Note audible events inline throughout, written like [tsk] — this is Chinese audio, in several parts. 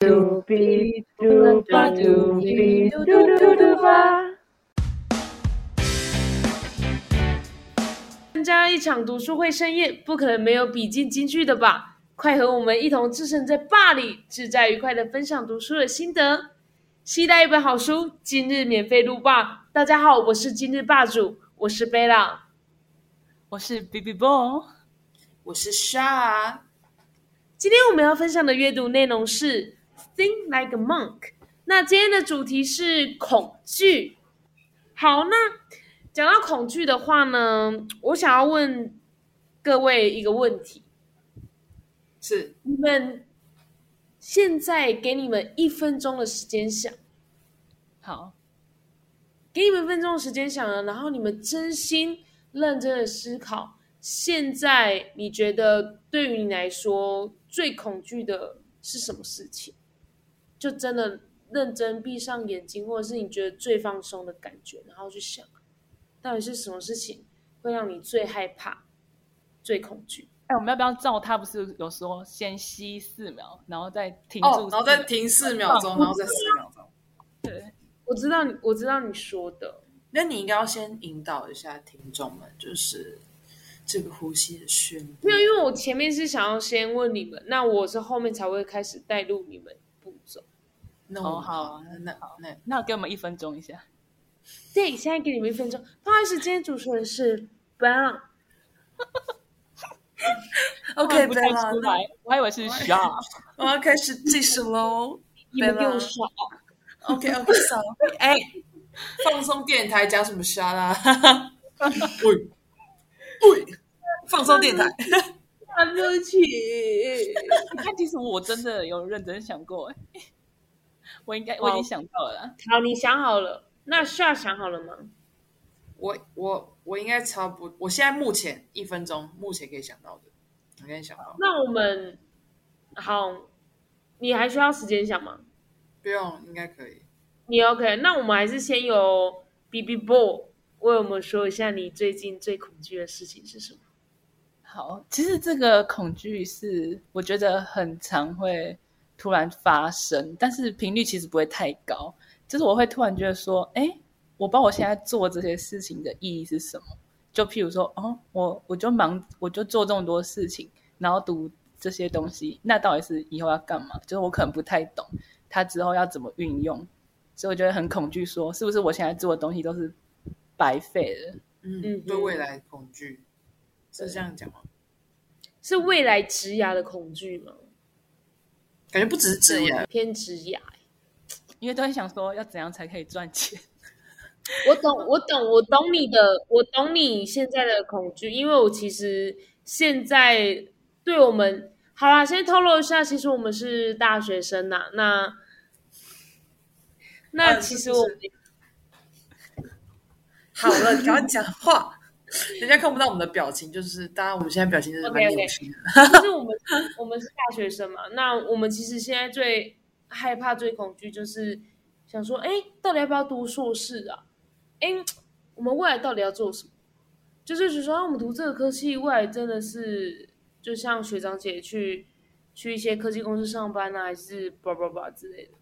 嘟比嘟吧嘟比嘟嘟嘟嘟吧。参加一场读书会盛宴，不可能没有笔记金句的吧？快和我们一同置身在坝里，自在愉快的分享读书的心得。期待一本好书，今日免费录霸。大家好，我是今日霸主，我是贝拉，我是 B B Boy，我是 Sha。今天我们要分享的阅读内容是。Think like a monk。那今天的主题是恐惧。好，那讲到恐惧的话呢，我想要问各位一个问题：是你们现在给你们一分钟的时间想，好，给你们一分钟的时间想了，然后你们真心认真的思考，现在你觉得对于你来说最恐惧的是什么事情？就真的认真闭上眼睛，或者是你觉得最放松的感觉，然后去想，到底是什么事情会让你最害怕、最恐惧？哎，我们要不要照他？不是有说先吸四秒，然后再停住，然后再停四秒钟，然后再四秒钟。对，我知道你，我知道你说的。那你应该要先引导一下听众们，就是这个呼吸的训练。没有，因为我前面是想要先问你们，那我是后面才会开始带入你们步骤。哦，好，那好，那那给我们一分钟一下。[laughs] 对，现在给你们一分钟。不好意思，今天主持人是 Ben。[laughs] OK，不太出来，我还以为是 Sha。[laughs] 我要开始计时喽。你们给我说。OK，OK，so，哎，放松电台讲什么 Sha 啦？喂喂，放松电台。对不起。你看，其实我真的有认真想过，哎。我应该我已经想到了。好，你想好了？那需要想好了吗？我我我应该差不多。我现在目前一分钟，目前可以想到的，我跟你想到。那我们好，你还需要时间想吗？不用，应该可以。你 OK？那我们还是先由 B B Boy 为我们说一下你最近最恐惧的事情是什么？好，其实这个恐惧是我觉得很常会。突然发生，但是频率其实不会太高。就是我会突然觉得说，哎，我不知道我现在做这些事情的意义是什么。就譬如说，哦，我我就忙，我就做这么多事情，然后读这些东西，那到底是以后要干嘛？就是我可能不太懂，他之后要怎么运用，所以我觉得很恐惧，说是不是我现在做的东西都是白费了？嗯，对未来恐惧是这样讲吗？是未来职涯的恐惧吗？感觉不只是职业，偏职业，因为都在想说要怎样才可以赚钱。我懂，我懂，我懂你的，我懂你现在的恐惧，因为我其实现在对我们好啦，先透露一下，其实我们是大学生呐。那那其实我好了，赶快讲话。人家看不到我们的表情，就是当然我们现在表情就是蛮扭曲的。就是我们 [laughs] 我们是大学生嘛，那我们其实现在最害怕、最恐惧就是想说，哎，到底要不要读硕士啊？哎，我们未来到底要做什么？就是说，我们读这个科系，未来真的是就像学长姐去去一些科技公司上班啊，还是叭叭叭之类的。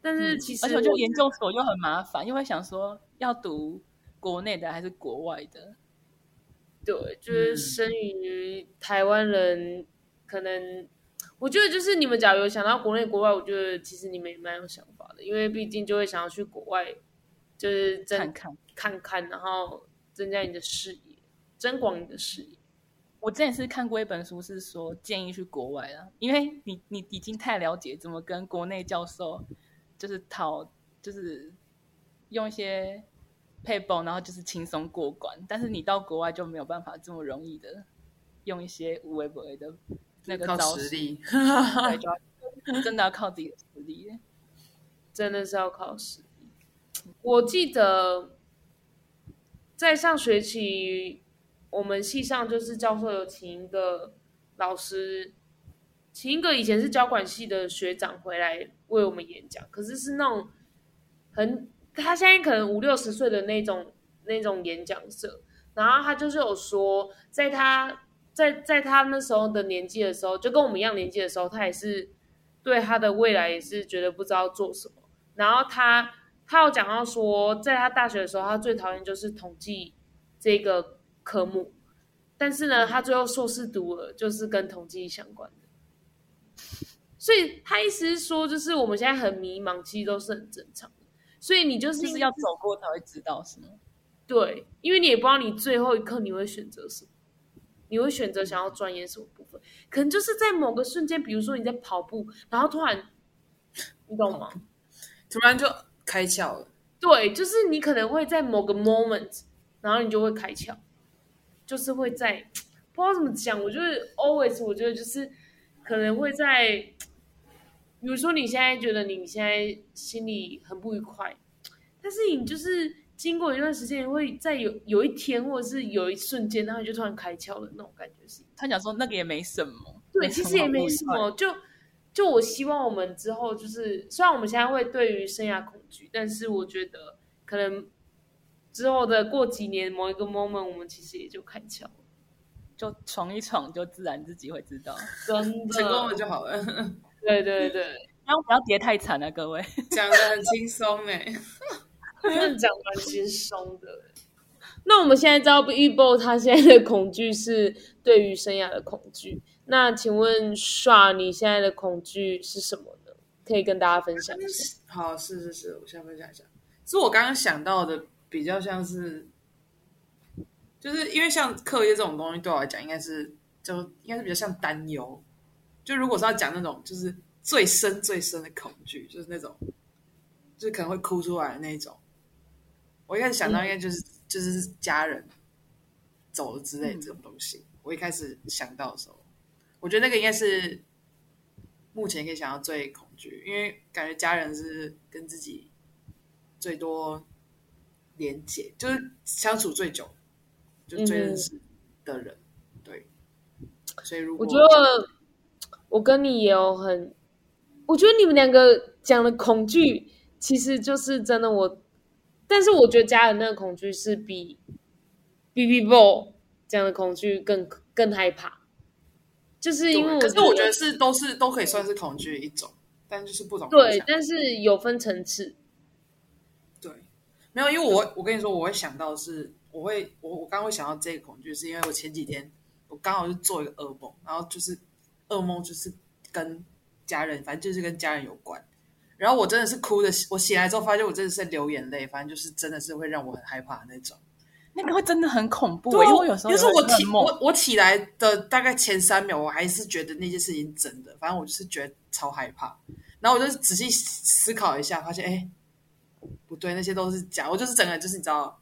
但是其实，而且就研究所又很麻烦，因为想说要读。国内的还是国外的？对，就是生于台湾人，可能我觉得就是你们假如有想到国内国外，我觉得其实你们也蛮有想法的，因为毕竟就会想要去国外，就是看看看看，然后增加你的视野，增广你的视野。我之前是看过一本书，是说建议去国外的，因为你你已经太了解怎么跟国内教授就是讨，就是用一些。配包，然后就是轻松过关。但是你到国外就没有办法这么容易的用一些无微不微的那个招式，[laughs] 真的要靠自己的实力，真的是要靠实力。我记得在上学期，我们系上就是教授有请一个老师，请一个以前是交管系的学长回来为我们演讲，可是是那种很。他现在可能五六十岁的那种那种演讲者，然后他就是有说，在他在在他那时候的年纪的时候，就跟我们一样年纪的时候，他也是对他的未来也是觉得不知道做什么。然后他他有讲到说，在他大学的时候，他最讨厌就是统计这个科目，但是呢，他最后硕士读了就是跟统计相关的。所以他意思是说，就是我们现在很迷茫，其实都是很正常的。所以你就是就是要走过才会知道，是吗？对，因为你也不知道你最后一刻你会选择什么，你会选择想要钻研什么部分，可能就是在某个瞬间，比如说你在跑步，然后突然，你懂吗？突然就开窍了。对，就是你可能会在某个 moment，然后你就会开窍，就是会在 [tsk] 不知道怎么讲，我就是 always，我觉得就是可能会在，比如说你现在觉得你现在心里很不愉快，但是你就是经过一段时间，会在有有一天或者是有一瞬间，然后就突然开窍了那种感觉是。他讲说那个也没什么，对，其实也没什么，就就我希望我们之后就是，虽然我们现在会对于生涯恐惧，但是我觉得可能之后的过几年某一个 moment，我们其实也就开窍了，就闯一闯，就自然自己会知道。真的成功了就好了，对对对，然后 [laughs] 不要跌太惨啊，各位。[laughs] 讲的很轻松哎。真 [laughs] 的讲蛮轻松的。那我们现在知道 e b o 他现在的恐惧是对于生涯的恐惧。那请问刷你现在的恐惧是什么呢？可以跟大家分享一下。好，是是是，我先分享一下。是我刚刚想到的，比较像是，就是因为像课业这种东西，对我来讲，应该是就应该是比较像担忧。就如果是要讲那种，就是最深最深的恐惧，就是那种，就是可能会哭出来的那种。我一开始想到应该就是、就是家人走了之类的这种东西。我一开始想到的时候，我觉得那个应该是目前可以想到最恐惧，因为感觉家人是跟自己最多连接，就是相处最久，就最认识的人。对，所以如果我觉得我跟你也有很，我觉得你们两个讲的恐惧，其实就是真的我，但是我觉得家人那个恐惧是比 B B Ball 这样的恐惧更更害怕，就是因为我可是我觉得是都是都可以算是恐惧的一种，但就是不同，对但是有分层次，对，没有，因为我我跟你说，我会想到是，我会我我刚刚会想到这个恐惧，是因为我前几天我刚好是做一个噩梦，然后就是噩梦就是跟家人，反正就是跟家人有关，然后我真的是哭的，我醒来之后发现我真的是流眼泪，反正就是真的是会让我很害怕的那种。那个会真的很恐怖、对啊，因为我有时候就是我起我我起来的大概前三秒，我还是觉得那件事情真的，反正我就是觉得超害怕。然后我就仔细思考一下，发现哎，不对，那些都是假。我就是整个就是你知道，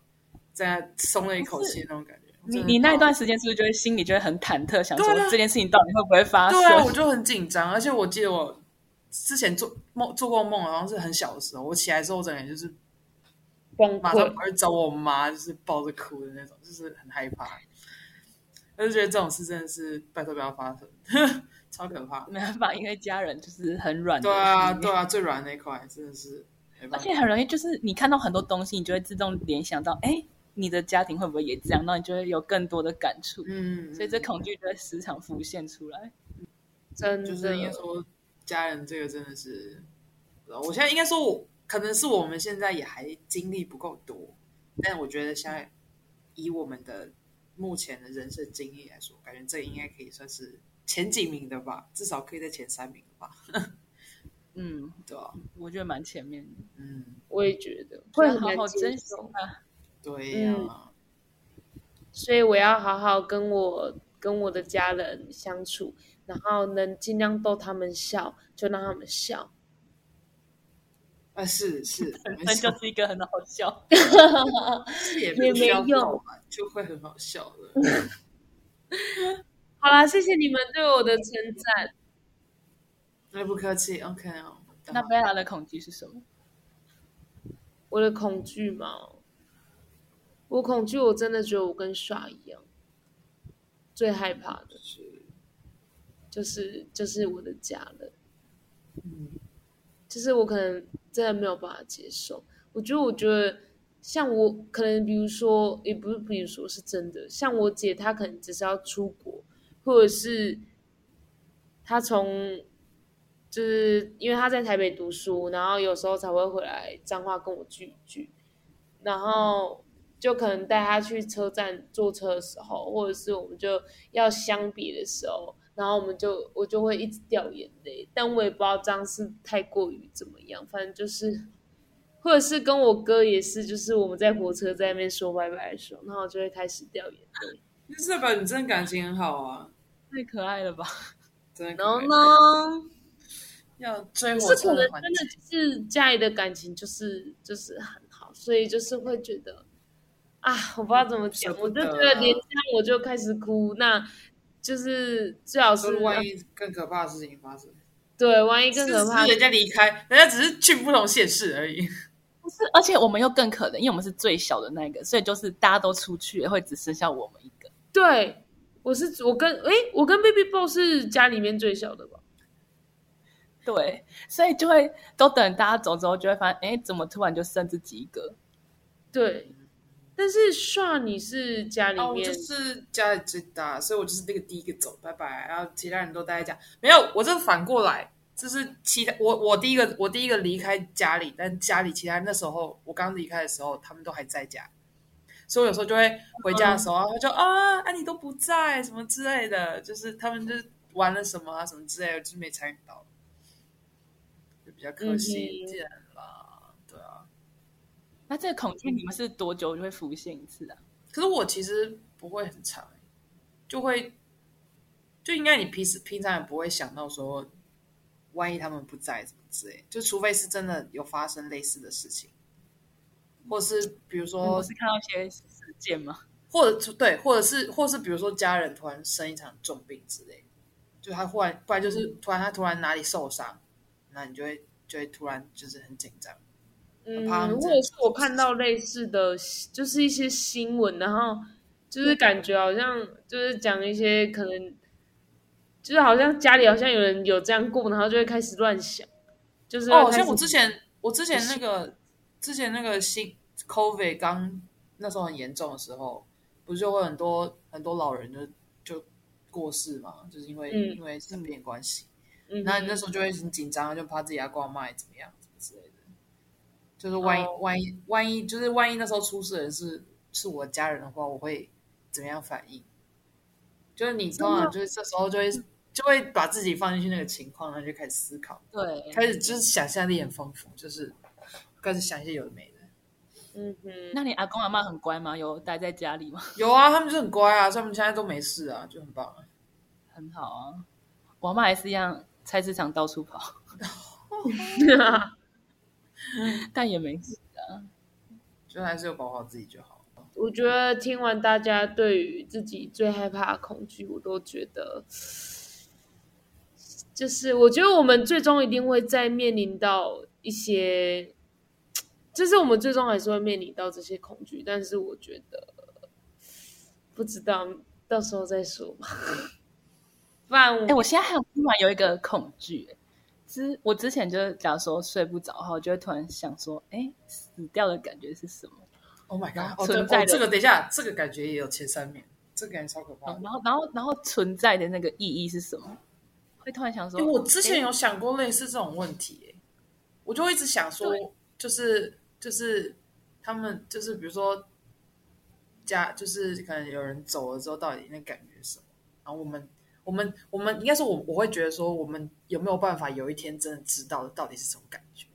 这样松了一口气那种感觉。你你那一段时间是不是就会心里就会很忐忑，想说这件事情到底会不会发生？对啊，我就很紧张，而且我记得我之前做梦做过梦，好像是很小的时候，我起来之后，整个人就是崩马上溃。跑去找我妈，就是抱着哭的那种，就是很害怕。我就觉得这种事真的是拜托不要发生，[laughs] 超可怕。没办法，因为家人就是很软的。对啊，对啊，最软那一块真的是而。且很容易，就是你看到很多东西，你就会自动联想到，哎，你的家庭会不会也这样？那你就会有更多的感触，嗯，所以这恐惧就会时常浮现出来。真的，就是应该说家人这个真的是，我现在应该说我可能是我们现在也还经历不够多，但我觉得现在以我们的目前的人生经历来说，感觉这应该可以算是前几名的吧，至少可以在前三名吧，嗯，[laughs] 对啊、我觉得蛮前面的，嗯，我也觉得会会好好珍惜受，啊。对呀、嗯所以我要好好跟我跟我的家人相处，然后能尽量逗他们笑，就让他们笑。啊是是，本身 [laughs] 就是一个很好笑。[laughs] 是也没用，就会很好笑的。[laughs] 好啦，谢谢你们对我的称赞。那不客气，OK 哦。那贝拉的恐惧是什么？我的恐惧嘛，我恐惧，我真的觉得我跟耍一样，最害怕的是，就是就是我的家人，嗯就是我可能真的没有办法接受。我觉得，我觉得像我可能，比如说，也不是，比如说是真的，像我姐，她可能只是要出国，或者是她从就是因为他在台北读书，然后有时候才会回来彰化跟我聚一聚，然后就可能带他去车站坐车的时候，或者是我们就要相比的时候，然后我们就我就会一直掉眼泪，但我也不知道这样是太过于怎么样，反正就是，或者是跟我哥也是，就是我们在火车在那边说拜拜的时候，然后就会开始掉眼泪。[laughs] 就是代表你真的感情很好啊，太可爱了吧？[laughs] 真的。然后？呢？要追可火车是可能真的环节的是家里的感情就是就是很好，所以就是会觉得啊，我不知道怎么讲，我就觉得连这样我就开始哭，那就是最好是万一更可怕的事情发生，对，万一更可怕人家离开，人家只是去不同县市而已。不是，而且我们又更可能，因为我们是最小的那个，所以就是大家都出去了，会只剩下我们一个。对，我是我跟诶，我跟 Baby Boy 是家里面最小的吧？对，所以就会都等大家走之后，就会发现，哎，怎么突然就剩自己一个？对，但是算你是家里面、就是家里最大，所以我就是那个第一个走，拜拜。然后其他人都待在家，没有，我这反过来，就是其他我我第一个我第一个离开家里，但家里其他人那时候我刚离开的时候，他们都还在家，所以我有时候就会回家的时候，他就啊啊你都不在什么之类的，就是他们就是玩了什么啊什么之类的，就是没参与到，就比较可惜一点啦，对啊。那这个恐惧你们是多久就会浮现一次啊？可是我其实不会很长，就会就应该你平时平常也不会想到说，万一他们不在怎么之类，就除非是真的有发生类似的事情，或是比如说我，是看到一些事件吗？或者对，或者是或者是比如说家人突然生一场重病之类，就他忽然不然就是突然他突然哪里受伤，那你就会就会突然就是很紧张。嗯，怕他们或者是我看到类似的，就是一些新闻，然后就是感觉好像就是讲一些可能，就是好像家里好像有人有这样过，然后就会开始乱想，就是哦，像我之前，我之前那个之前那个新 COVID 刚那时候很严重的时候，不是就会很多很多老人就就过世嘛，就是因为、嗯。因为生病关系，嗯。那、你那时候就会很紧张，就怕自己阿公阿妈怎么样，怎么之类的。就是万一、哦万一万一就是万一那时候出事的人是是我家人的话，我会怎么样反应？就是你通常就是这时候就会就会把自己放进去那个情况，然后就开始思考。对，开始就是想象力很丰富，就是开始想一些有的没的。嗯哼，那你阿公阿妈很乖吗？有待在家里吗？[laughs] 有啊，他们就很乖啊，他们现在都没事啊，就很棒啊。很好啊，我阿妈还是一样，菜市场到处跑，[laughs] [laughs] [laughs] 但也没事啊。就还是有保护好自己就好。我觉得听完大家对于自己最害怕的恐惧，我都觉得，就是我觉得我们最终一定会再面临到一些，就是我们最终还是会面临到这些恐惧，但是我觉得不知道，到时候再说吧。[laughs] 不然我哎、我现在还有突然有一个恐惧、欸，之我之前就是假如说睡不着的话，我就会突然想说，哎、死掉的感觉是什么？Oh my god！存在的哦这个等一下，这个感觉也有前三名，这个感觉超可怕的。然后，然后，然后存在的那个意义是什么？会突然想说，我之前有想过类似这种问题、欸，我就会一直想说，就是就是他们就是比如说家，就是可能有人走了之后，到底那感觉是什么？然后我们我们我们应该是我我会觉得说，我们有没有办法有一天真的知道到底是什么感觉？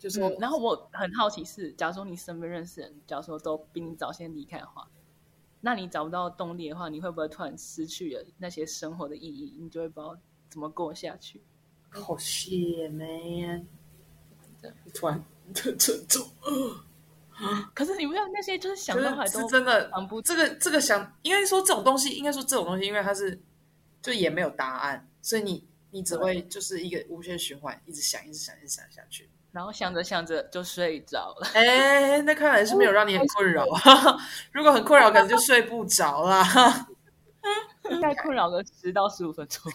就是、嗯，然后我很好奇是，假如说你身边认识人，假如说都比你早先离开的话，那你找不到动力的话，你会不会突然失去了那些生活的意义？你就会不知道怎么过下去。好 shit man，突然很沉重。可是你不要那些就是想可到还都是是真的不这个这个想，应该说这种东西，应该说这种东西，因为它是就也没有答案，所以你你只会就是一个无限循环，一直想，一直想，一直想下去。然后想着想着就睡着了。哎，那看来是没有让你很困扰啊。[laughs] 如果很困扰，可能就睡不着啦。大概困扰个十到十五分钟，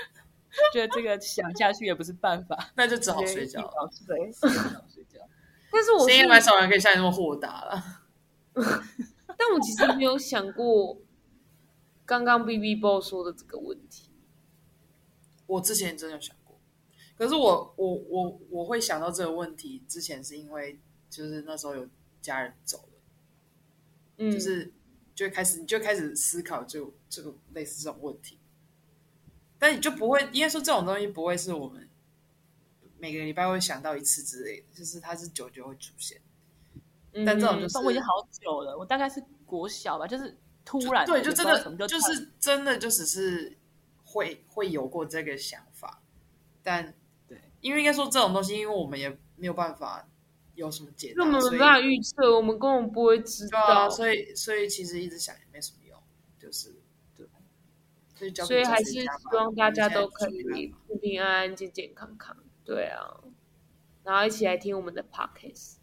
[laughs] 觉得这个想下去也不是办法，[laughs] 那就只好睡觉了。早睡，觉。但是我是现在蛮少人可以像你那么豁达了。但我其实没有想过刚刚 B B Boy 说的这个问题。我之前真的有想过，可是我我我我会想到这个问题之前，是因为就是那时候有家人走了，嗯，就是就开始你就开始思考就这个类似这种问题，但你就不会应该说这种东西不会是我们每个礼拜会想到一次之类的，就是它是久久会出现。嗯但这种就是但我已经好久了，我大概是国小吧，就是突然对，就真的就是真的就只是会会有过这个想法，但对，因为应该说这种东西，因为我们也没有办法有什么解答，那我们办法预测，我们根本不会知对啊，道，所以所以其实一直想也没什么用，就是对，所以所以还是希望大家都可以平平安安、健健康康。对啊，然后一起来听我们的 podcast。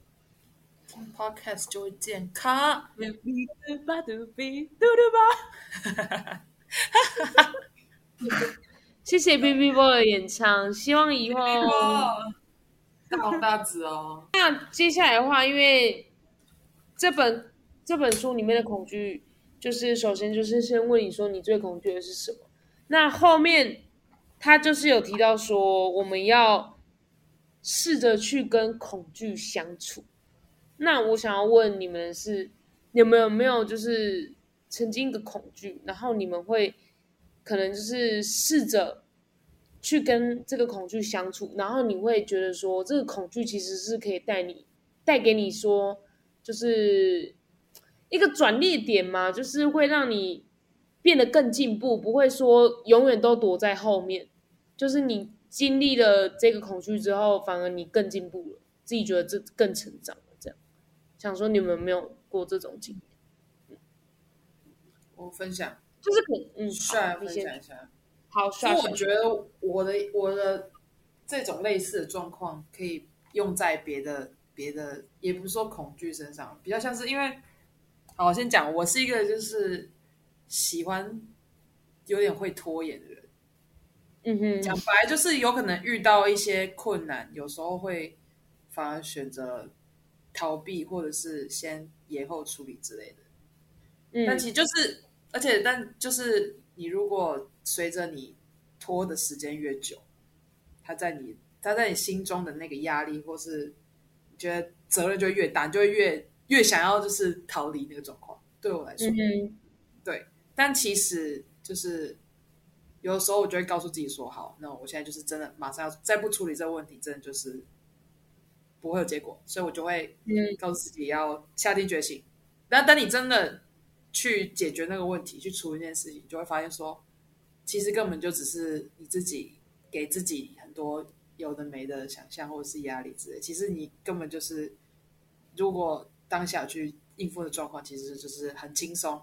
Podcast 就会健康。嘟吧嘟比嘟嘟吧。[laughs] 谢谢 B B Boy 的演唱，希望以后大红大紫哦，那接下来的话，因为这本这本书里面的恐惧，就是首先就是先问你说你最恐惧的是什么，那后面他就是有提到说我们要试着去跟恐惧相处。那我想要问你们是，你们有没有就是曾经一个恐惧，然后你们会可能就是试着去跟这个恐惧相处，然后你会觉得说，这个恐惧其实是可以带你带给你说，就是一个转捩点嘛，就是会让你变得更进步，不会说永远都躲在后面。就是你经历了这个恐惧之后，反而你更进步了，自己觉得这更成长。想说你们有没有过这种经验？我分享，就是可嗯，帅分享一下。好，所以帅，我觉得我的我的这种类似的状况可以用在别的别的，也不是说恐惧身上，比较像是因为，好，我先讲，我是一个就是喜欢有点会拖延的人。嗯哼，讲白就是有可能遇到一些困难，有时候会反而选择逃避，或者是先延后处理之类的。嗯但其实就是，而且但就是你如果随着你拖的时间越久，他在你他在你心中的那个压力，或是你觉得责任就越大，你就会越越想要就是逃离那个状况。对我来说，嗯，对，但其实就是有的时候我就会告诉自己说，好，那我现在就是真的马上要再不处理这个问题，真的就是不会有结果，所以我就会嗯告诉自己要下定决心。但当你真的去解决那个问题，去处理那件事情，就会发现说，其实根本就只是你自己给自己很多有的没的想象或者是压力之类。其实你根本就是，如果当下去应付的状况，其实就是很轻松，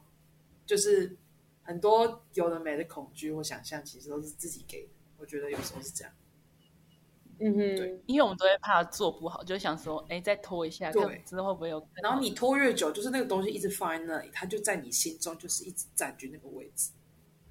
就是很多有的没的恐惧或想象，其实都是自己给的。我觉得有时候是这样。嗯哼，对因为我们都会怕做不好，就会想说，哎，再拖一下，对看之后会不会有。然后你拖越久，就是那个东西一直放在那里，它就在你心中就是一直占据那个位置，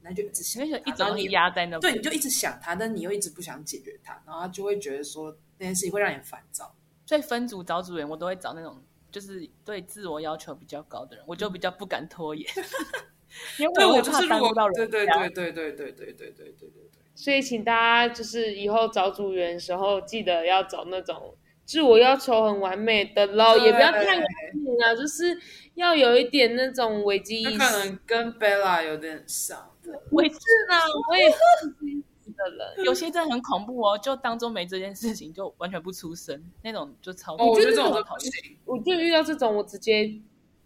那就一直想因为它，一种东西然后你压在那，对，你就一直想它，但你又一直不想解决它，然后他就会觉得说那件事情会让你烦躁。所以分组找组员，我都会找那种就是对自我要求比较高的人，我就比较不敢拖延。[laughs] 因为我就是如果耽误到人对对对对对对对对对对对对对，所以请大家就是以后找组员的时候，记得要找那种自我要求很完美的喽，也不要太完美啊，就是要有一点那种危机意识。可能跟 Bella 有点像。我也是呢，我也是 [laughs] 的人。有些真的很恐怖哦，就当做没这件事情，就完全不出声，那种就超。哦，我觉得这种超讨厌。我就遇到这种，我直接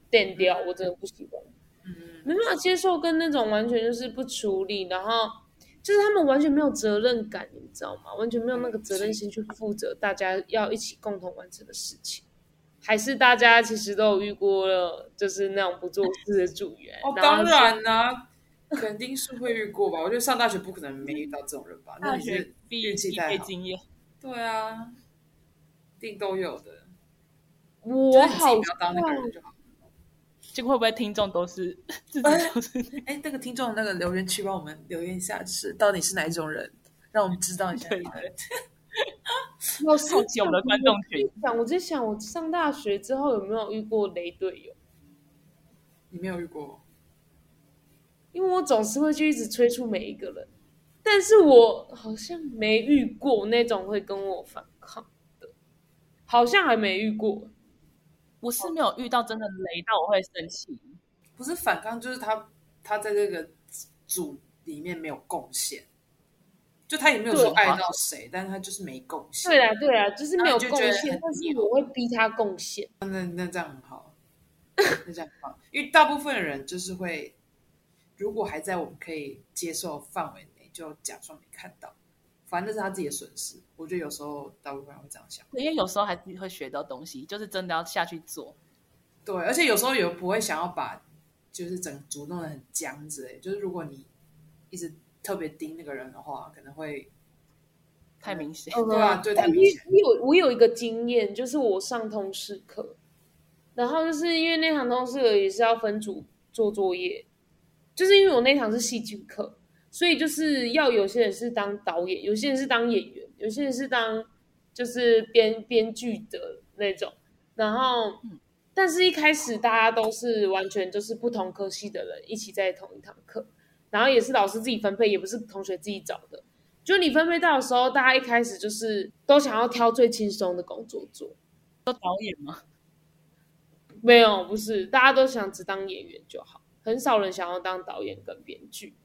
电掉，我真的不喜欢。嗯，没办法接受跟那种完全就是不处理，然后就是他们完全没有责任感，你知道吗？完全没有那个责任心去负责大家要一起共同完成的事情。还是大家其实都有遇过了，就是那种不做事的组员。哦，当然啦、肯定是会遇过吧。我觉得上大学不可能没遇到这种人吧？那大学毕业运气太好。经验，对啊，一定都有的。我好不要当那个人就好。结果会不会听众都是自己都是？哎，那个听众那个留言区帮我们留言一下，是到底是哪一种人，让我们知道一下。[laughs] 对对，我是好奇我们的观众群。想，我在想，我上大学之后有没有遇过雷队友？你没有遇过？因为我总是会去一直催促每一个人。但是我好像没遇过那种会跟我反抗的，好像还没遇过。我是没有遇到真的雷到我会生气。不是反抗，就是他他在这个组里面没有贡献，就他也没有说爱到谁，但是他就是没贡献。对啊，对啊，就是没有贡献，但是我会逼他贡献。那那这样很好，那这样很好，因为大部分的人就是会，如果还在我们可以接受范围内，就假装没看到，反正那是他自己的损失。我觉得有时候大部分人会这样想，因为有时候还是会学到东西，就是真的要下去做。对，而且有时候也不会想要把就是整组弄得很僵之类，就是如果你一直特别盯那个人的话，可能会太明显。对啊对太明显我有我有一个经验，就是我上通识课，然后就是因为那堂通识课也是要分组做作业，就是因为我那堂是戏剧课，所以就是要有些人是当导演，有些人是当演员，有些人是当就是编编剧的那种，然后。但是，一开始大家都是完全就是不同科系的人一起在同一堂课，然后也是老师自己分配，也不是同学自己找的。就你分配到的时候，大家一开始就是都想要挑最轻松的工作做，做导演吗？没有，不是，大家都想只当演员就好，很少人想要当导演跟编剧。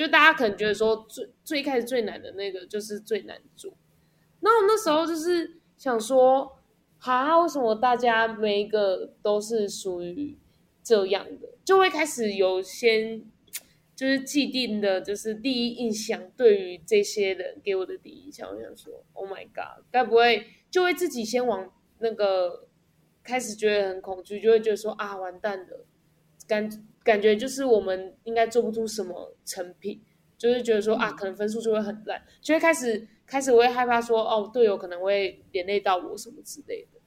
就大家可能觉得说最最开始最难的那个就是最难做，那我那时候就是想说。哈，为什么大家每一个都是属于这样的？就会开始有先就是既定的，就是第一印象对于这些人给我的第一印象，我想说，Oh my god，该不会就会自己先往那个开始觉得很恐惧，就会觉得说啊，完蛋了，感感觉就是我们应该做不出什么成品，就是觉得说啊，可能分数就会很烂，就会开始。开始我会害怕说，哦，队友可能会连累到我什么之类的。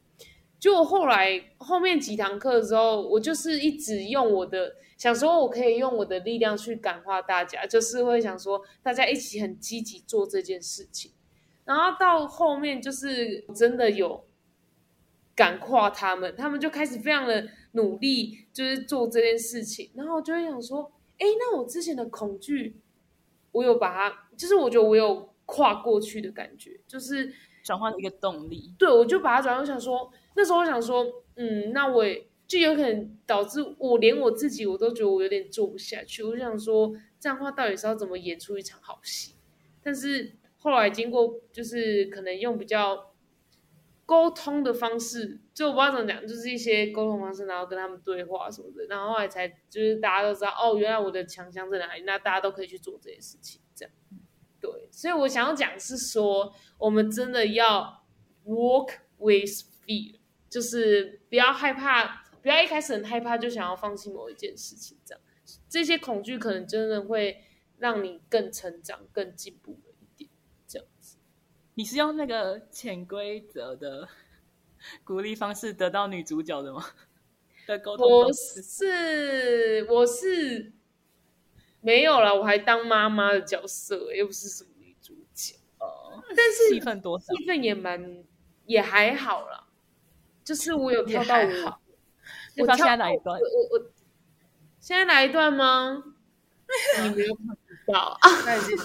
就后来后面几堂课的时候，我就是一直用我的想说，我可以用我的力量去感化大家，就是会想说大家一起很积极做这件事情。然后到后面就是真的有感化他们，他们就开始非常的努力，就是做这件事情。然后就会想说，哎，那我之前的恐惧，我有把它，就是我觉得我有。跨过去的感觉，就是转换一个动力。对，我就把它转换，我想说那时候我想说，嗯，那我也就有可能导致我连我自己我都觉得我有点做不下去。我就想说，这样的话到底是要怎么演出一场好戏？但是后来经过，就是可能用比较沟通的方式，就我不知道怎么讲，就是一些沟通方式，然后跟他们对话什么的，然后后来才就是大家都知道，哦，原来我的强项在哪里，那大家都可以去做这些事情，这样。对，所以我想要讲是说，我们真的要 walk with fear，就是不要害怕，不要一开始很害怕就想要放弃某一件事情，这样这些恐惧可能真的会让你更成长、更进步。你是用那个潜规则的 [laughs] 鼓励方式得到女主角的吗？[laughs] 的沟通我是我是。没有了，我还当妈妈的角色，又不是什么女主角哦。但是气氛多少？戏份也蛮也还好啦，就是我有跳到我，我跳现在哪一段？我我现在哪一段吗？[laughs] 你没有看到啊？那已经，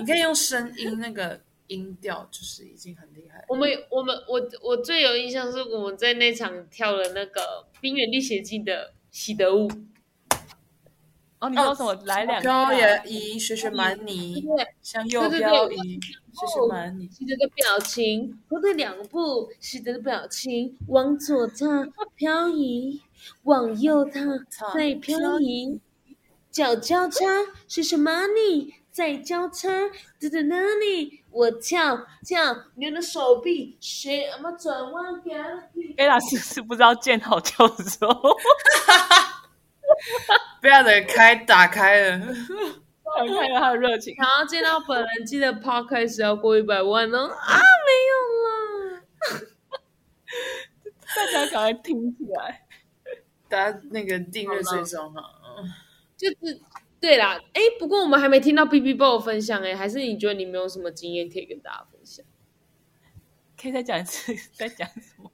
你可以用声音那个音调，就是已经很厉害。我们我们我我最有印象是我们在那场跳了那个《冰原历险记》的喜德舞。哦，你说什么？来两漂移，学学蛮尼，向右漂移，学学蛮尼。喜德的表情，后退两步，喜德的表情，往左踏，漂移，往右踏，再漂移，脚交叉，学学蛮尼，再交叉，在在哪里？我跳跳，你的手臂，谁阿妈转弯？贝拉是是不知道见好就收。[laughs] 不要的开打开了，看到他的热情。想要见到本人，记得 podcast 要过一百万哦！啊，没有了，[laughs] 大家赶快听起来，大家那个订阅追踪哈。就是对啦，哎，不过我们还没听到 B B 帮我分享哎，还是你觉得你没有什么经验可以跟大家分享？可以再讲一次，再讲什么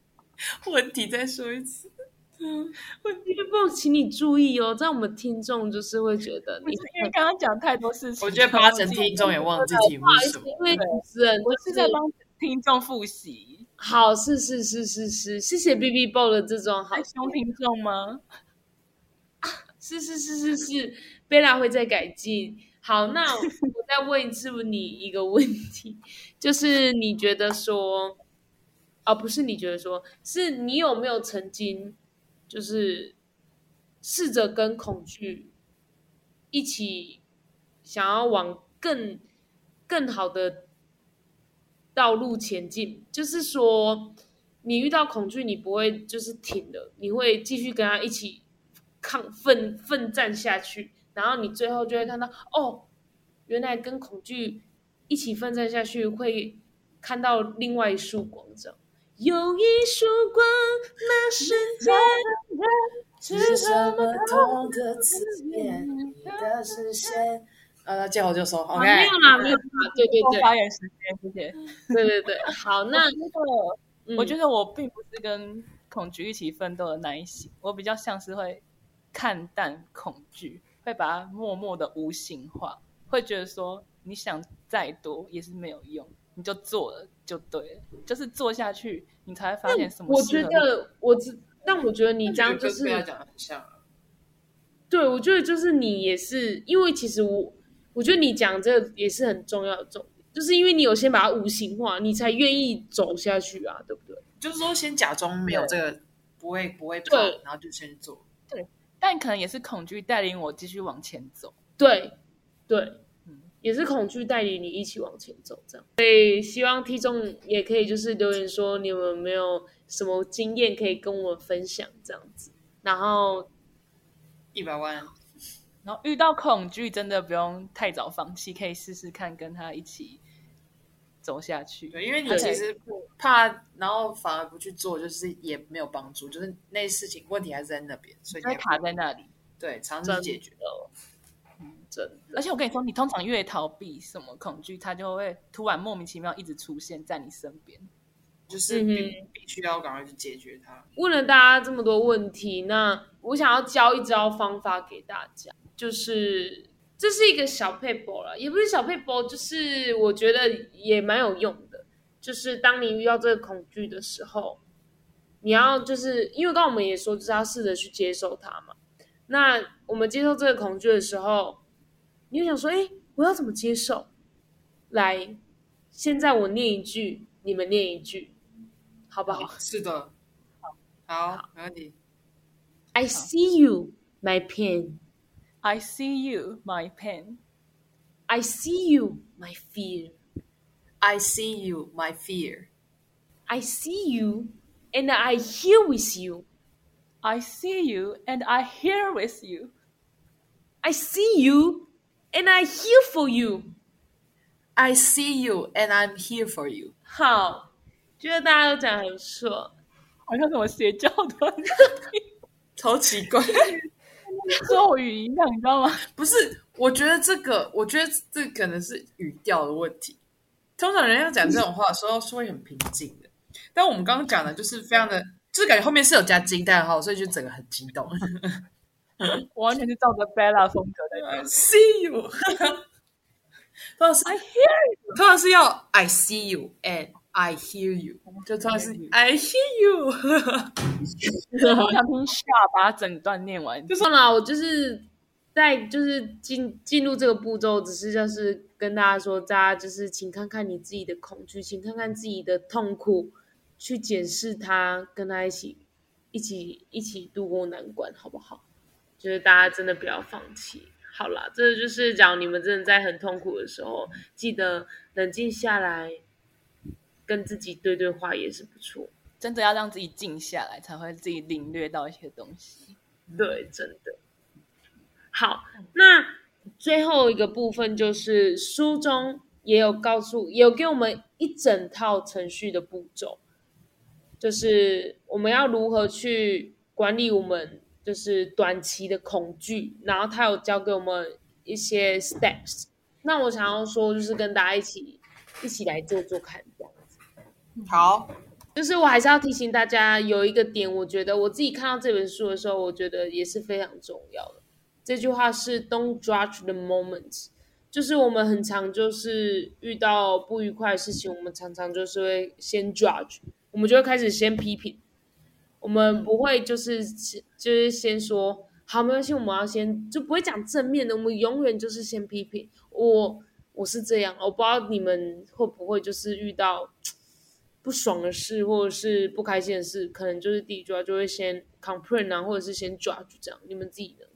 问题？再说一次。不，请你注意哦，这样我们听众就是会觉得你因为刚刚讲太多事情，我觉得八成听众也忘记题目是什么。因为主持人我是在帮听众复习。好，是是是是是，谢谢 B B Boy 的这种好还凶听众吗？是是是是是，贝拉会再改进。好，那我再问一次你一个问题，[laughs] 就是你觉得说，哦，不是你觉得说，是你有没有曾经就是试着跟恐惧一起想要往更更好的道路前进？就是说，你遇到恐惧，你不会就是停了，你会继续跟他一起。抗奋奋战下去，然后你最后就会看到，哦，原来跟恐惧一起奋战下去，会看到另外一束光，这样。有一束光，那瞬间是什么痛的刺眼你的视线？呃，见好就收啊，OK。没有啦，没有啦，对对对，多发言时间，谢谢。[laughs] 对对对，好，那我觉得，嗯我觉得我并不是跟恐惧一起奋斗的那一型，我比较像是会看淡恐惧，会把它默默的无形化，会觉得说你想再多也是没有用，你就做了就对了，就是做下去，你才会发现什么我觉。得我只，但我觉得你这样就跟是讲的很像啊。对，我觉得就是你也是，因为其实我我觉得你讲这个也是很重要的重点，就是因为你有先把它无形化，你才愿意走下去啊，对不对？就是说，先假装没有这个，不会不会怕对，然后就先做。但可能也是恐惧带领我继续往前走。对，对嗯，也是恐惧带领你一起往前走，这样。所以希望听众也可以就是留言说你们有没有什么经验可以跟我们分享这样子，然后一百万，然后遇到恐惧，真的不用太早放弃，可以试试看跟他一起走下去。对，因为你其实怕，然后反而不去做，就是也没有帮助，就是那事情问题还是在那边，所以你卡在那里。对尝试解决。真的而且我跟你说，你通常越逃避什么恐惧，它就会突然莫名其妙一直出现在你身边。就是嗯必必须要赶快去解决它。问了大家这么多问题，那我想要教一招方法给大家，就是这是一个小配博了，也不是小配博，就是我觉得也蛮有用的。就是当你遇到这个恐惧的时候，你要就是因为刚刚我们也说，就是要试着去接受它嘛。那我们接受这个恐惧的时候，你就想说，哎，我要怎么接受？来，现在我念一句，你们念一句，好不好？是的，好，没问题。I see you, my pain. I see you, my pain. I see you, my fear. I see you, my fear. I see you, and I hear with you. I see you and I hear with you. I see you, and I hear for you. I see you, and I'm here for you. 好，觉得大家都讲得很不错。好像什么邪教的超奇怪， [laughs] [laughs] 咒语一样，你知道吗？[laughs] 不是？我觉得这个，我觉得这可能是语调的问题。通常人要讲这种话的时候是会很平静的，但我们刚刚讲的就是非常的，就是感觉后面是有加惊叹号，所以就整个很激动。[laughs] 我完全是照着 Bella 风格在 see you，通常是 I hear you。通常是要 I see you and I hear you，就通常是 I hear you，我想听下把整段念完。就算了，我就是在就是进进入这个步骤，只是就是跟大家说，大家就是请看看你自己的恐惧，请看看自己的痛苦，去检视它，跟他一起一起一起度过难关，好不好？就是大家真的不要放弃。好啦，这就是讲你们真的在很痛苦的时候，记得冷静下来，跟自己对对话也是不错。真的要让自己静下来，才会自己领略到一些东西。对，真的。好，那最后一个部分就是书中也有告诉，也有给我们一整套程序的步骤，就是我们要如何去管理我们就是短期的恐惧，然后他有教给我们一些 steps。那我想要说，就是跟大家一起一起来做做看，这样子。好，就是我还是要提醒大家有一个点，我觉得我自己看到这本书的时候，我觉得也是非常重要的。这句话是 "Don't judge the moment"，就是我们很常就是遇到不愉快的事情，我们常常就是会先 judge，我们就会开始先批评，我们不会就是就是先说好没关系，我们要先就不会讲正面的，我们永远就是先批评我我是这样，我不知道你们会不会就是遇到。不爽的事或者是不开心的事，可能就是第一句话就会先 complain 啊，或者是先 judge 这样。你们自己呢？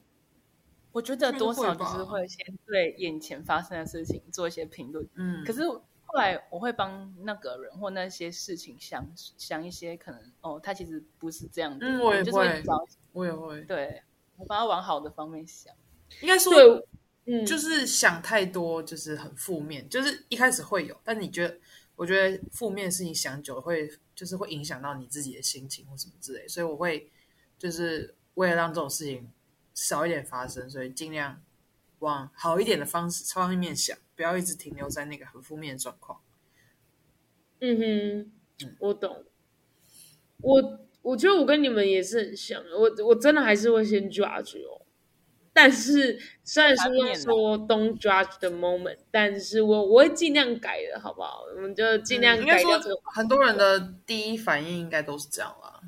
我觉得多少就是会先对眼前发生的事情做一些评论。嗯，可是后来我会帮那个人或那些事情想想一些可能哦，他其实不是这样的。嗯，我也会，我也会。对，我帮他往好的方面想。应该说，嗯，就是想太多，就是很负面，就是一开始会有，但你觉得？我觉得负面事情想久会就是会影响到你自己的心情或什么之类，所以我会就是为了让这种事情少一点发生，所以尽量往好一点的方式方面想，不要一直停留在那个很负面的状况。嗯哼，我懂。我我觉得我跟你们也是很像，我我真的还是会先抓住哦。但是虽然说说 don't judge the moment，但是我我会尽量改的，好不好？我们就尽量改掉这个。很多人的第一反应应该都是这样啦，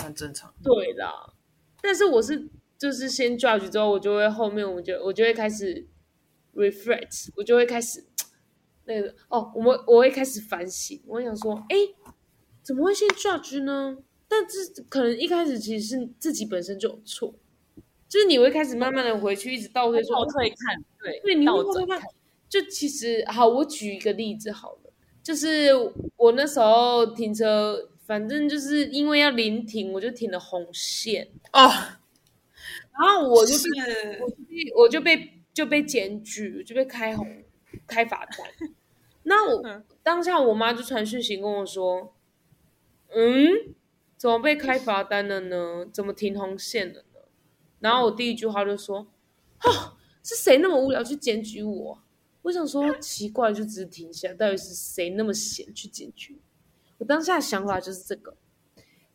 很正常。对的，但是我是就是先 judge 之后，我就会后面我就我就会开始 reflect，我就会开始 [tsk] 那个哦，我们我会开始反省。我想说，哎，怎么会先 judge 呢？但这可能一开始其实是自己本身就有错。就是你会开始慢慢的回去，一直倒退说，倒退看，对，对，你会倒退看。就其实好，我举一个例子好了，就是我那时候停车，反正就是因为要临停，我就停了红线哦，然后我就被，我就被，我就被就被检举，就被开红开罚单。那我当下我妈就传讯息跟我说，嗯，怎么被开罚单了呢？怎么停红线了？然后我第一句话就说：“啊，是谁那么无聊去检举我？”我想说奇怪，就只是停下，到底是谁那么闲去检举？我当下的想法就是这个，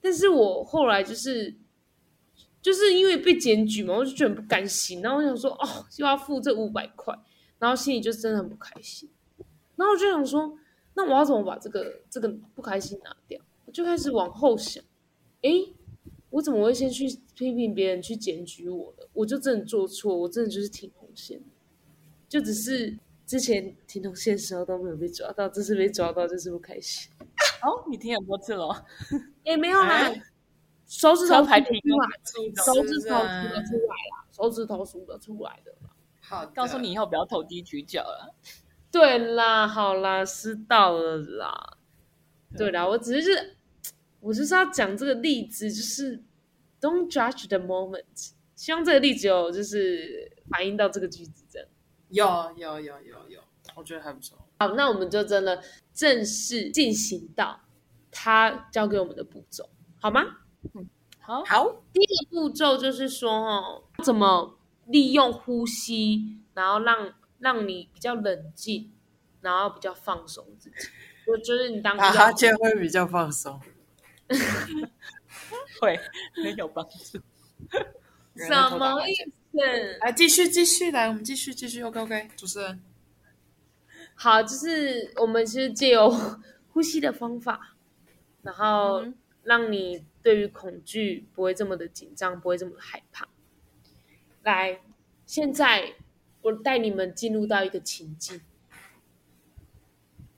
但是我后来就是就是因为被检举嘛，我就觉得很不甘心。然后我想说：“哦，又要付这五百块。”然后心里就真的很不开心。然后我就想说：“那我要怎么把这个这个不开心拿掉？”我就开始往后想，哎。我怎么会先去批评别人去检举我的？我就真的做错，我真的就是挺红线，就只是之前停红线的时候都没有被抓到，这次被抓到就是不开心。[laughs] 哦，你听很多次了？也没有啦，手指头排停了，手指头数得出来啦，手指头数得出来的。好，告诉你以后不要投机取巧了。对啦，好啦，知道了啦。对啦，我只是。我就是要讲这个例子，就是 Don't judge the moment。希望这个例子有就是反映到这个句子，这样有有有有有，我觉得还不错。好，那我们就真的正式进行到他教给我们的步骤，好吗？嗯，好。好，第一个步骤就是说，哦，怎么利用呼吸，然后让让你比较冷静，然后比较放松自己。我觉得你当打哈欠会比较放松。[laughs] 会很有帮助，[laughs] 什么意思？来继续继续来，我们继续继续。OK OK，主持人，好，就是我们是借由呼吸的方法，然后让你对于恐惧不会这么的紧张，不会这么害怕。来，现在我带你们进入到一个情境，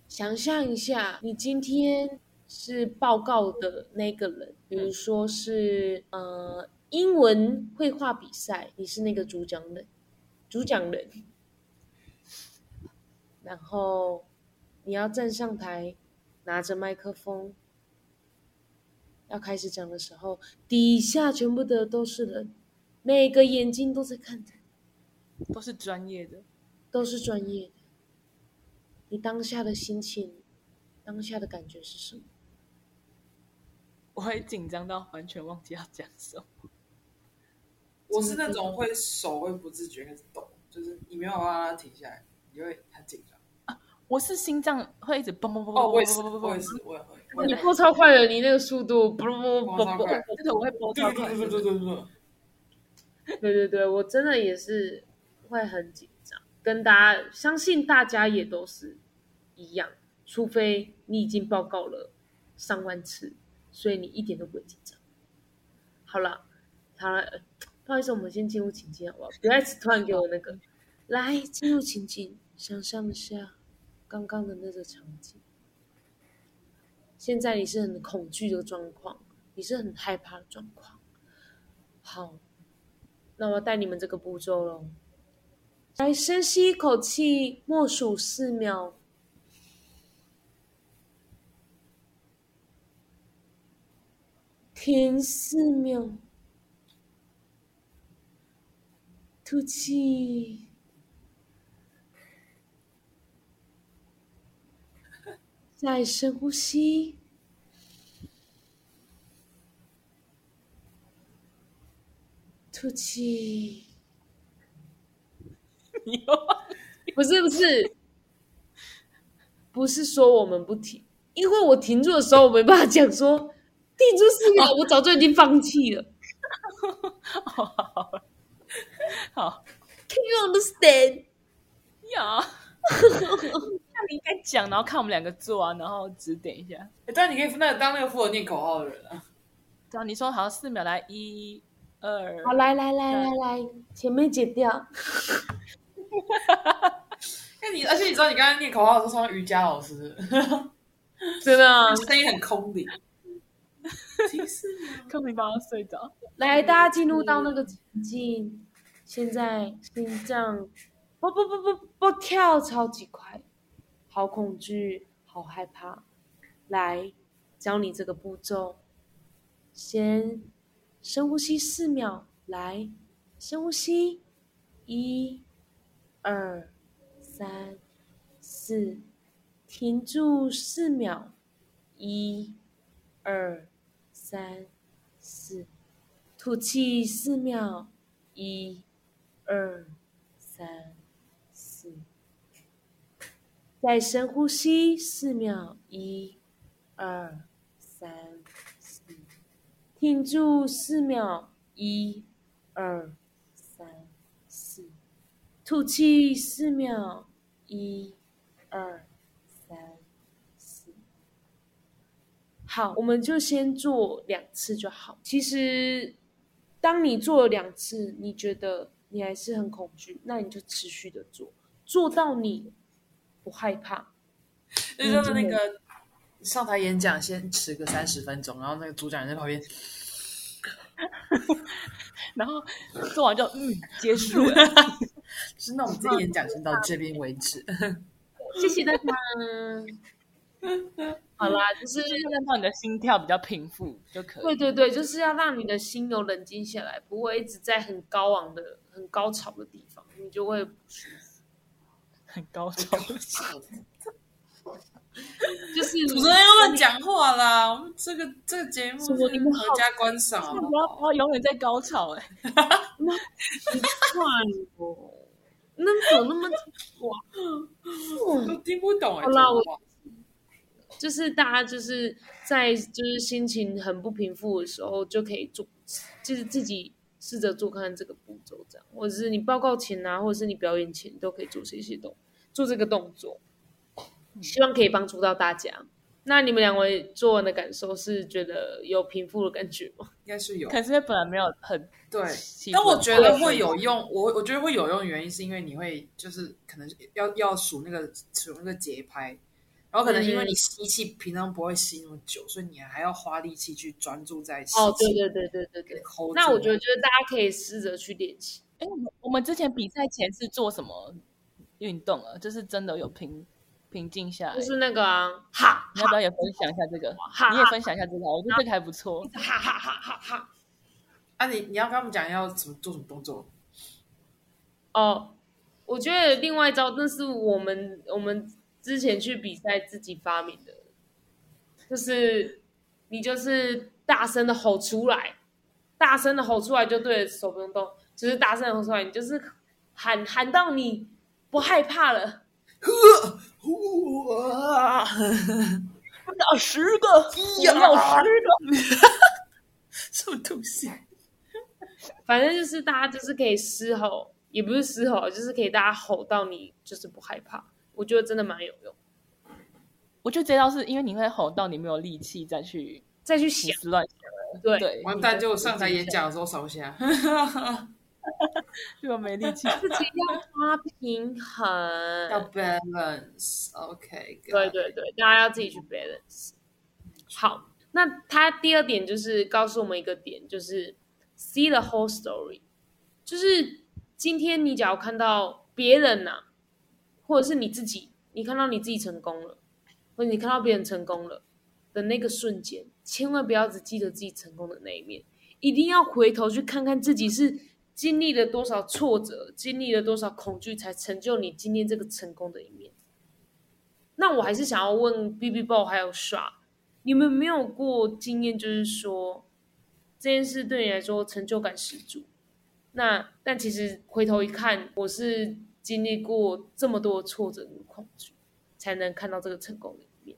想象一下，你今天。是报告的那个人，比如说是呃英文绘画比赛，你是那个主讲人，主讲人，然后你要站上台，拿着麦克风，要开始讲的时候，底下全部的都是人，每个眼睛都在看着，都是专业的，都是专业的，你当下的心情，当下的感觉是什么？我会紧张到完全忘记要讲什么。我是那种会手会不自觉开始抖，就是你没有办法停下来，你会很紧张。我是心脏会一直嘣嘣嘣嘣哦，我也是，嘣嘣嘣嘣我也是，我也会。你播超快的，你那个速度，不不不不播超快对对，我会播超快对对。对对对对对。对对对，我真的也是会很紧张，跟大家相信大家也都是一样，除非你已经报告了上万次，所以你一点都不会紧张。好了，好了，呃不好意思，我们先进入情境好不好？不要突然给我那个，来进入情境，想象一下刚刚的那个场景。现在你是很恐惧的状况，你是很害怕的状况。好，那我要带你们这个步骤喽。来，深吸一口气，默数四秒。停四秒，吐气，再深呼吸，吐气。不是不是，不是说我们不停，因为我停住的时候，我没办法讲说停住四秒，我早就已经放弃了。[laughs] 好好好 Can you understand？呀，那你应该讲，然后看我们两个做啊，然后指点一下。哎，但你可以那个当那个负责念口号的人啊。对啊你说好，四秒来，一、二，好，来来来来来，前面剪掉。因 [laughs] 为你，而且你知道，你刚才念口号的时候，像瑜伽老师，[laughs] 真的啊、声音很空灵。提示你看你帮他睡着。来，大家进入到那个情境，现在心脏不不不不不跳超级快，好恐惧，好害怕。来，教你这个步骤，先深呼吸四秒，来，深呼吸，一、二、三、四，停住四秒，一、二、三、四。吐气四秒，一、二、三、四。再深呼吸四秒，一、二、三、四。停住四秒，一、二、三、四。吐气四秒，一、二、三、四。好，我们就先做两次就好。其实，当你做了两次，你觉得你还是很恐惧，那你就持续的做，做到你不害怕。就是那个上台演讲，先迟个三十分钟，然后那个主讲人在旁边，[laughs] 然后做完就嗯结束了。[laughs] 是那我们这个演讲先到这边为止。谢谢大家。[laughs] 好啦，就是就是让你的心跳比较平复就可以。对对对，就是要让你的心有冷静下来，不会一直在很高昂的、很高潮的地方，你就会不舒服。很高潮。[laughs] 就是主持人要乱讲话啦！我们这个这个节目是你们好合家观赏，好不不要？不要永远在高潮哎、奇怪哦，那怎么那么哇？[laughs] 都听不懂哎。好啦我就是大家就是在就是心情很不平复的时候，就可以做，就是自己试着做看看这个步骤，这样，或者是你报告前啊，或者是你表演前都可以做这些动，做这个动作，希望可以帮助到大家。那你们两位做完的感受是觉得有平复的感觉吗？应该是有可是本来没有很对，但我觉得会有用。我我觉得会有用的原因是因为你会就是可能要要数那个数那个节拍，然后可能因为你吸气平常不会吸那么久，所以你还要花力气去专注在吸气。哦，对对对对对对。hold 那我觉得，觉得大家可以试着去练习。哎、我们我们之前比赛前是做什么运动啊？就是真的有平平静下来。就是那个啊，哈你要不要也分享一下这个？哈你也分享一下这个，我觉得这个还不错。哈哈哈哈哈。啊你，你要跟他们讲要怎么做什么动作。哦，我觉得另外一招，那是我们我们之前去比赛自己发明的，就是你就是大声的吼出来，大声的吼出来就对了，手不用动，就是大声的吼出来，你就是喊喊到你不害怕了，[laughs] 呵，哇，要十个，我要十个。什么东西？反正就是大家就是可以嘶吼，也不是嘶吼，就是可以大家吼到你就是不害怕。我觉得真的蛮有用。我觉得这招是因为你会吼到你没有力气再去再去想，[laughs] [laughs] 对，对，完蛋！就上台演讲的时候烧瞎。就没力气。自己要抓平衡。要 balance，OK，对对对，大家要自己去 balance。好，那他第二点就是告诉我们一个点，就是 see the whole story，就是今天你只要看到别人呐、或者是你自己，你看到你自己成功了，或者你看到别人成功了的那个瞬间，千万不要只记得自己成功的那一面，一定要回头去看看自己是经历了多少挫折，经历了多少恐惧，才成就你今天这个成功的一面。那我还是想要问 B B 豹还有耍，你们没有过经验，就是说这件事对你来说成就感十足？那但其实回头一看，我是经历过这么多挫折跟恐惧，才能看到这个成功的一面。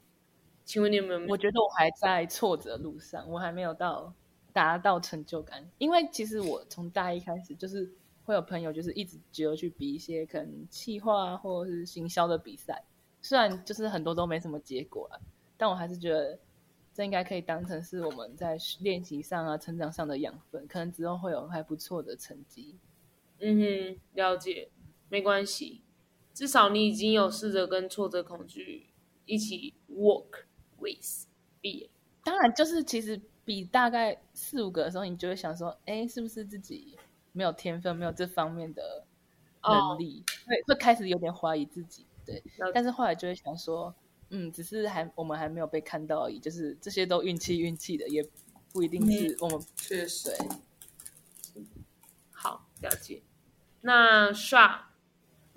请问你们有没有？我觉得我还在挫折路上，我还没有到达到成就感。因为其实我从大一开始就是会有朋友，就是一直只有去比一些可能企划或者是行销的比赛，虽然就是很多都没什么结果啊，但我还是觉得这应该可以当成是我们在练习上啊、成长上的养分，可能之后会有还不错的成绩。嗯哼，了解，没关系，至少你已经有试着跟挫折恐惧一起 work with be。当然，就是其实比大概四五个的时候，你就会想说，哎，是不是自己没有天分，没有这方面的能力，会会开始有点怀疑自己。对，但是后来就会想说，嗯，只是还我们还没有被看到而已，就是这些都运气运气的，也不一定是我们确实对。好，了解。那刷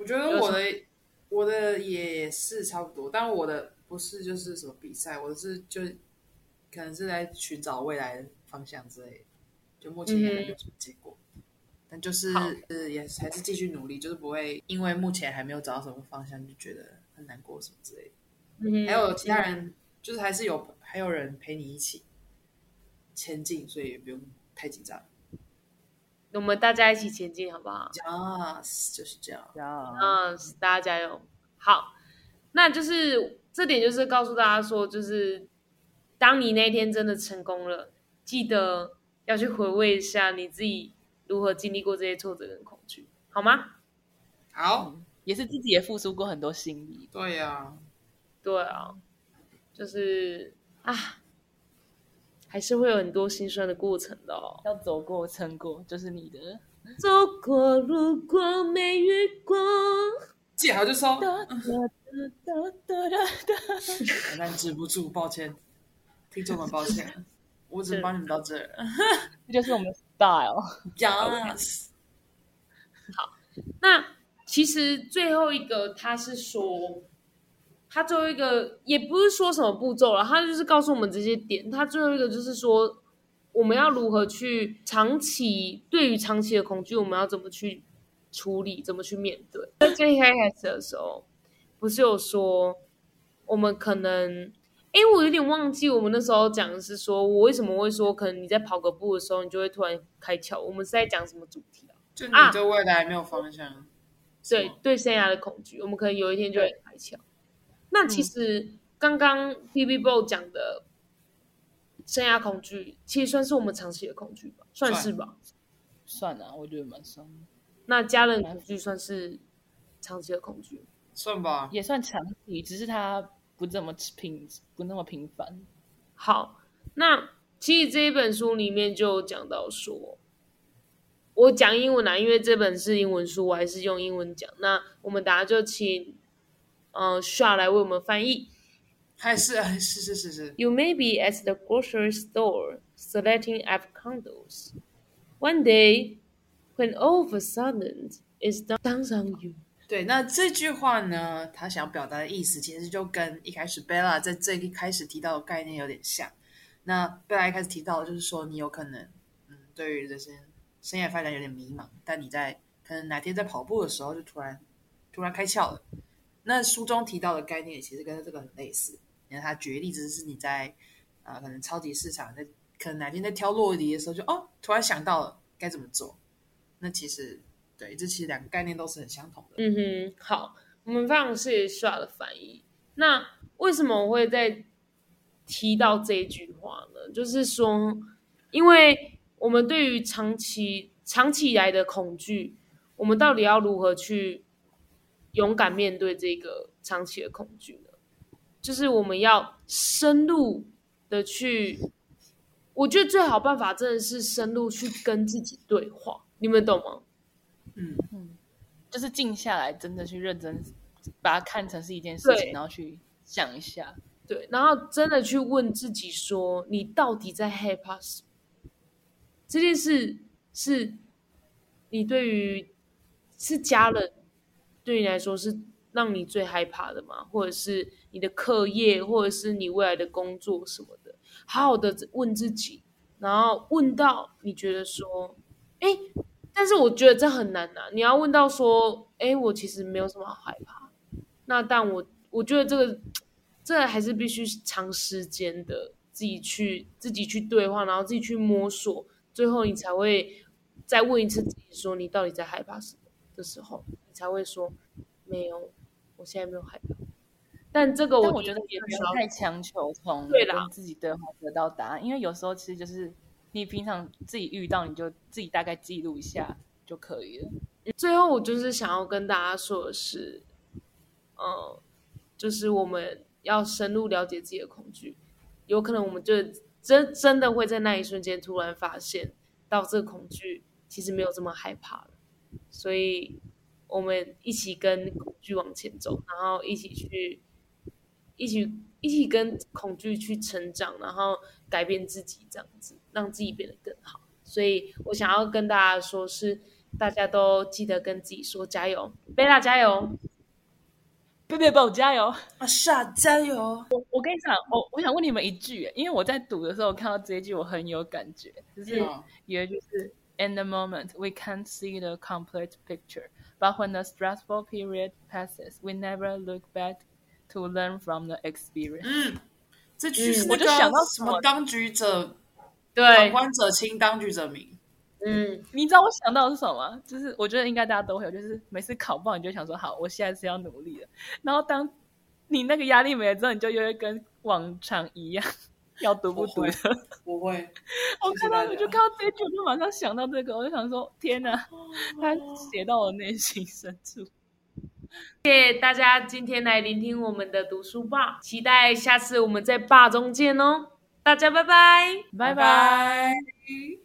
我觉得我的我的也是差不多，但我的不是就是什么比赛，我是就可能是在寻找未来的方向之类的，就目前也没有什么结果，但就是呃也还是继续努力，就是不会因为目前还没有找到什么方向就觉得很难过什么之类的。嗯还有其他人，就是还是有还有人陪你一起前进，所以也不用太紧张。我们大家一起前进，好不好？Yes，就是这样。啊，嗯，大家加油。好，那就是这点就是告诉大家说，就是当你那天真的成功了，记得要去回味一下你自己如何经历过这些挫折跟恐惧，好吗？好，也是自己也付出过很多心力。对呀、对啊，就是啊，还是会有很多心酸的过程的哦。要走过、撑过，就是你的。走过，路过，没遇过。记好就收。哒哒哒哒哒哒 [laughs] 但止不住，抱歉，听众们抱歉，我只能帮你们到这儿。[laughs] 这就是我们的 style。Yes，那其实最后一个他是说，他最后一个也不是说什么步骤了，他就是告诉我们这些点。他最后一个就是说，我们要如何去长期对于长期的恐惧，我们要怎么去处理，怎么去面对。在最一开始的时候，不是有说我们可能。哎，我有点忘记我们那时候讲的是说，我为什么会说，可能你在跑个步的时候，你就会突然开窍。我们是在讲什么主题啊？就你对未来没有方向。对对生涯的恐惧，我们可能有一天就会开窍。那其实刚刚 B B Bo 讲的生涯恐惧，其实算是我们长期的恐惧吧，算是吧。算啊，我觉得蛮算的，那家人恐惧算是长期的恐惧，算吧，也算长期，只是它不这么频，不那么频繁。好，那其实这一本书里面就有讲到说，我讲英文啊，因为这本是英文书，我还是用英文讲。那我们大家就请呃 Sha 来为我们翻译。还是是是是是，You may be at the grocery store selecting avocados. One day, when all of a sudden it dawns on you. 对。那这句话呢，他想表达的意思，其实就跟一开始 Bella 在这一开始提到的概念有点像。那 Bella 一开始提到的就是说，你有可能，嗯，对于这些生涯发展有点迷茫，但你在可能哪天在跑步的时候，就突然突然开窍了。那书中提到的概念其实跟这个很类似。你看他举例子是你在啊、可能超级市场在可能哪天在挑落地的时候就哦突然想到了该怎么做。那其实对，这其实两个概念都是很相同的。嗯哼，好，我们非常谢谢 Sha 的翻译。那为什么我会在提到这句话呢？就是说，因为我们对于长期长期以来的恐惧，我们到底要如何去勇敢面对这个长期的恐惧呢？就是我们要深入的去，我觉得最好办法真的是深入去跟自己对话，你们懂吗？嗯嗯，就是静下来，真的去认真把它看成是一件事情，然后去想一下。对，然后真的去问自己说，你到底在害怕什么？这件事是你对于是家人对你来说是让你最害怕的吗？或者是你的课业，或者是你未来的工作什么的？好好的问自己，然后问到你觉得说，哎，但是我觉得这很难呐、你要问到说，哎，我其实没有什么好害怕。那但我我觉得这个这还是必须长时间的自己去自己去对话，然后自己去摸索，最后你才会再问一次自己说你到底在害怕什么的时候，你才会说没有，我现在没有害怕。但这个我我觉得也不要要太强求从对啦跟自己对话得到答案，因为有时候其实就是你平常自己遇到，你就自己大概记录一下就可以了。最后，我就是想要跟大家说的是，嗯，就是我们要深入了解自己的恐惧，有可能我们就真真的会在那一瞬间突然发现到这个恐惧其实没有这么害怕了，所以我们一起跟恐惧往前走，然后一起去，一起一起跟恐惧去成长，然后改变自己，这样子让自己变得更好。所以我想要跟大家说是，大家都记得跟自己说加油，贝拉加油。贝贝宝加油！啊，傻加油！我我跟你讲，我我想问你们一句，因为我在读的时候看到这一句，我很有感觉，就是嗯有一句是 In the moment, we can't see the complete picture, but when the stressful period passes, we never look back to learn from the experience。嗯，这句是嗯那个我就想到什么当局者旁对，观者清，当局者迷。嗯，你知道我想到的是什么吗？就是我觉得应该大家都会有，就是每次考不好，你就想说好，我下一次要努力了。然后当你那个压力没了之后，你就又会跟往常一样， 要读不读的。不会，[laughs] 我看到谢谢大家我就看到这一句，我就马上想到这个，我就想说天哪，他写到我内心深处。谢谢大家今天来聆听我们的读书吧，期待下次我们在坝中见哦，大家拜拜。拜拜。拜